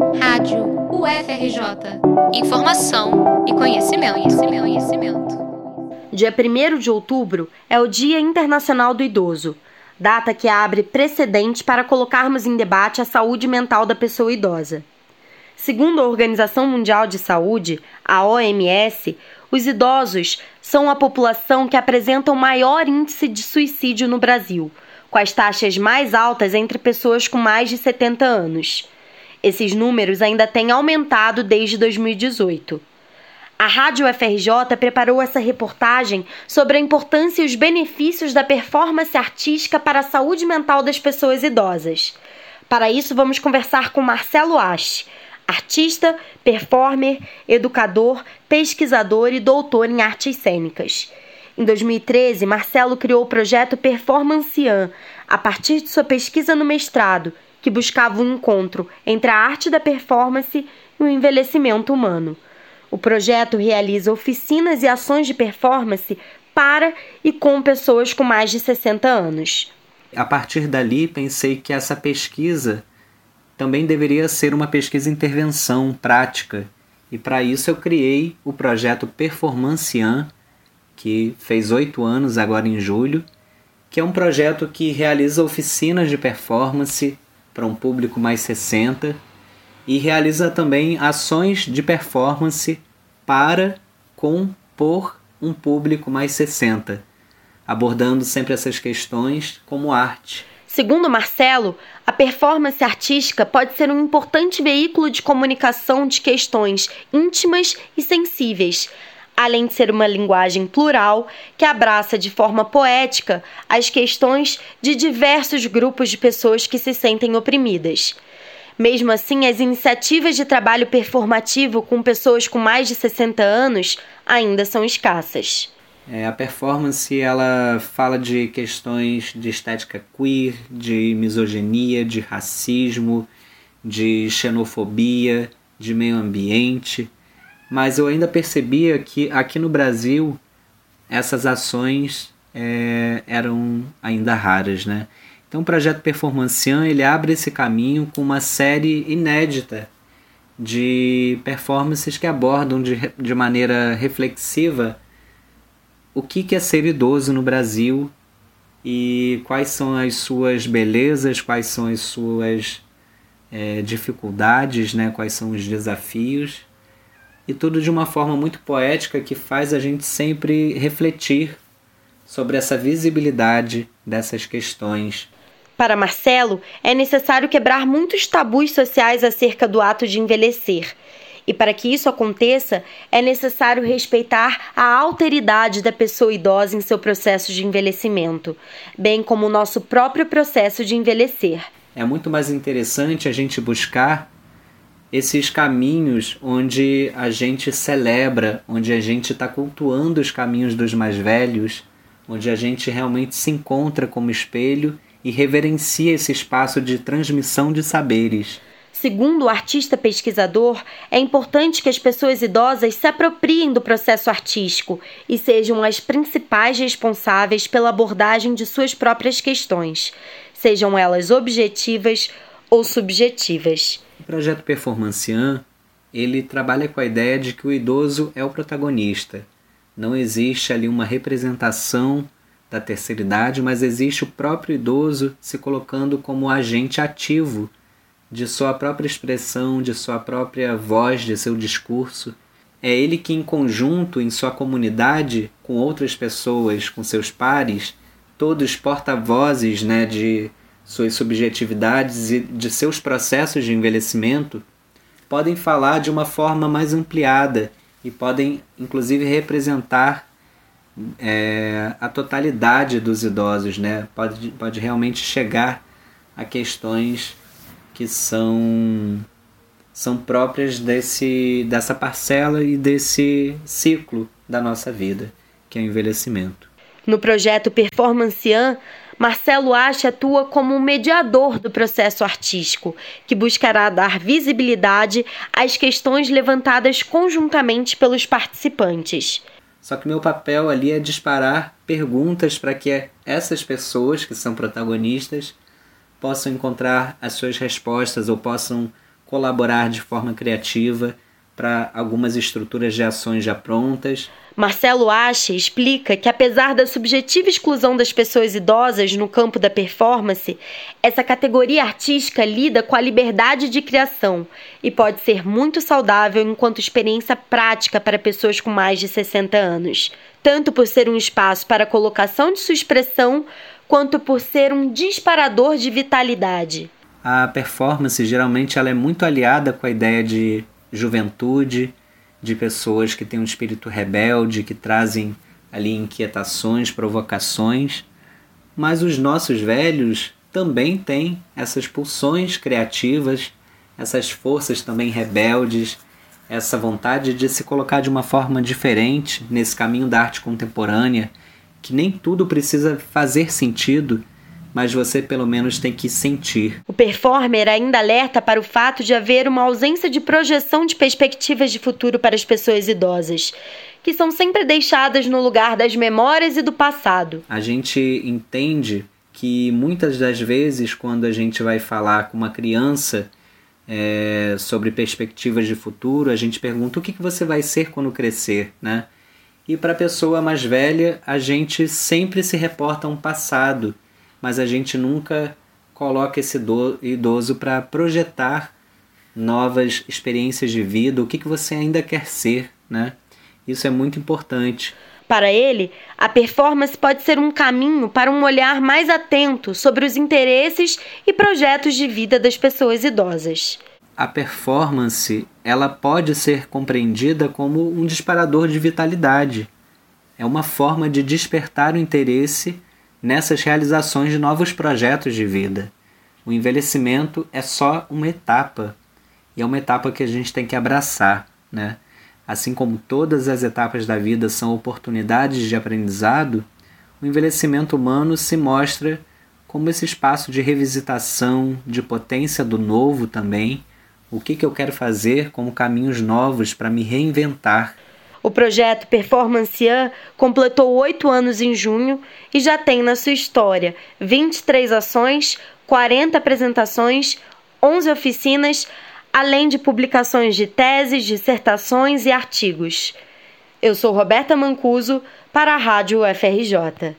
Rádio UFRJ. Informação e conhecimento, conhecimento, conhecimento. Dia 1 de outubro é o Dia Internacional do Idoso, data que abre precedente para colocarmos em debate a saúde mental da pessoa idosa. Segundo a Organização Mundial de Saúde, a OMS, os idosos são a população que apresenta o maior índice de suicídio no Brasil, com as taxas mais altas entre pessoas com mais de 70 anos. Esses números ainda têm aumentado desde 2018. A Rádio FRJ preparou essa reportagem sobre a importância e os benefícios da performance artística para a saúde mental das pessoas idosas. Para isso, vamos conversar com Marcelo Ache, artista, performer, educador, pesquisador e doutor em artes cênicas. Em 2013, Marcelo criou o projeto Performancian, a partir de sua pesquisa no mestrado, que buscava um encontro entre a arte da performance e o envelhecimento humano. O projeto realiza oficinas e ações de performance para e com pessoas com mais de 60 anos. A partir dali, pensei que essa pesquisa também deveria ser uma pesquisa intervenção prática, e para isso eu criei o projeto Performancian, que fez oito anos agora em julho, que é um projeto que realiza oficinas de performance para um público mais 60 e realiza também ações de performance para, com, por um público mais 60, abordando sempre essas questões como arte. Segundo Marcelo, a performance artística pode ser um importante veículo de comunicação de questões íntimas e sensíveis, além de ser uma linguagem plural que abraça de forma poética as questões de diversos grupos de pessoas que se sentem oprimidas. Mesmo assim, as iniciativas de trabalho performativo com pessoas com mais de 60 anos ainda são escassas. É, a performance ela fala de questões de estética queer, de misoginia, de racismo, de xenofobia, de meio ambiente mas eu ainda percebia que aqui no Brasil essas ações é, eram ainda raras, né? Então o projeto Performancian ele abre esse caminho com uma série inédita de performances que abordam de, de maneira reflexiva o que, que é ser idoso no Brasil e quais são as suas belezas, quais são as suas é, dificuldades, né? quais são os desafios e tudo de uma forma muito poética que faz a gente sempre refletir sobre essa visibilidade dessas questões. Para Marcelo, é necessário quebrar muitos tabus sociais acerca do ato de envelhecer. E para que isso aconteça, é necessário respeitar a alteridade da pessoa idosa em seu processo de envelhecimento, bem como o nosso próprio processo de envelhecer. É muito mais interessante a gente buscar esses caminhos onde a gente celebra, onde a gente está cultuando os caminhos dos mais velhos, onde a gente realmente se encontra como espelho e reverencia esse espaço de transmissão de saberes. Segundo o artista pesquisador, é importante que as pessoas idosas se apropriem do processo artístico e sejam as principais responsáveis pela abordagem de suas próprias questões, sejam elas objetivas ou subjetivas. O projeto Performancian, ele trabalha com a ideia de que o idoso é o protagonista. Não existe ali uma representação da terceira idade, mas existe o próprio idoso se colocando como agente ativo de sua própria expressão, de sua própria voz, de seu discurso. É ele que, em conjunto, em sua comunidade, com outras pessoas, com seus pares, todos porta-vozes né, de suas subjetividades e de seus processos de envelhecimento, podem falar de uma forma mais ampliada e podem, inclusive, representar é, a totalidade dos idosos, né? Pode, pode realmente chegar a questões que são são próprias desse dessa parcela e desse ciclo da nossa vida, que é o envelhecimento. No projeto Performancian, Marcelo Ache atua como um mediador do processo artístico, que buscará dar visibilidade às questões levantadas conjuntamente pelos participantes. Só que meu papel ali é disparar perguntas para que essas pessoas que são protagonistas possam encontrar as suas respostas ou possam colaborar de forma criativa para algumas estruturas de ações já prontas. Marcelo Ache explica que, apesar da subjetiva exclusão das pessoas idosas no campo da performance, essa categoria artística lida com a liberdade de criação e pode ser muito saudável enquanto experiência prática para pessoas com mais de 60 anos, tanto por ser um espaço para a colocação de sua expressão, quanto por ser um disparador de vitalidade. A performance geralmente ela é muito aliada com a ideia de juventude, de pessoas que têm um espírito rebelde, que trazem ali inquietações, provocações, mas os nossos velhos também têm essas pulsões criativas, essas forças também rebeldes, essa vontade de se colocar de uma forma diferente nesse caminho da arte contemporânea, que nem tudo precisa fazer sentido mas você pelo menos tem que sentir. O performer ainda alerta para o fato de haver uma ausência de projeção de perspectivas de futuro para as pessoas idosas, que são sempre deixadas no lugar das memórias e do passado. A gente entende que muitas das vezes, quando a gente vai falar com uma criança é, sobre perspectivas de futuro, a gente pergunta o que, que você vai ser quando crescer, né? E para a pessoa mais velha, a gente sempre se reporta a um passado mas a gente nunca coloca esse idoso para projetar novas experiências de vida, o que, que você ainda quer ser, né? Isso é muito importante. Para ele, a performance pode ser um caminho para um olhar mais atento sobre os interesses e projetos de vida das pessoas idosas. A performance, ela pode ser compreendida como um disparador de vitalidade. É uma forma de despertar o interesse nessas realizações de novos projetos de vida. O envelhecimento é só uma etapa e é uma etapa que a gente tem que abraçar, né? Assim como todas as etapas da vida são oportunidades de aprendizado, o envelhecimento humano se mostra como esse espaço de revisitação, de potência do novo também. O que, que eu quero fazer como caminhos novos para me reinventar o projeto Performancian completou oito anos em junho e já tem na sua história 23 ações, 40 apresentações, 11 oficinas, além de publicações de teses, dissertações e artigos. Eu sou Roberta Mancuso para a Rádio UFRJ.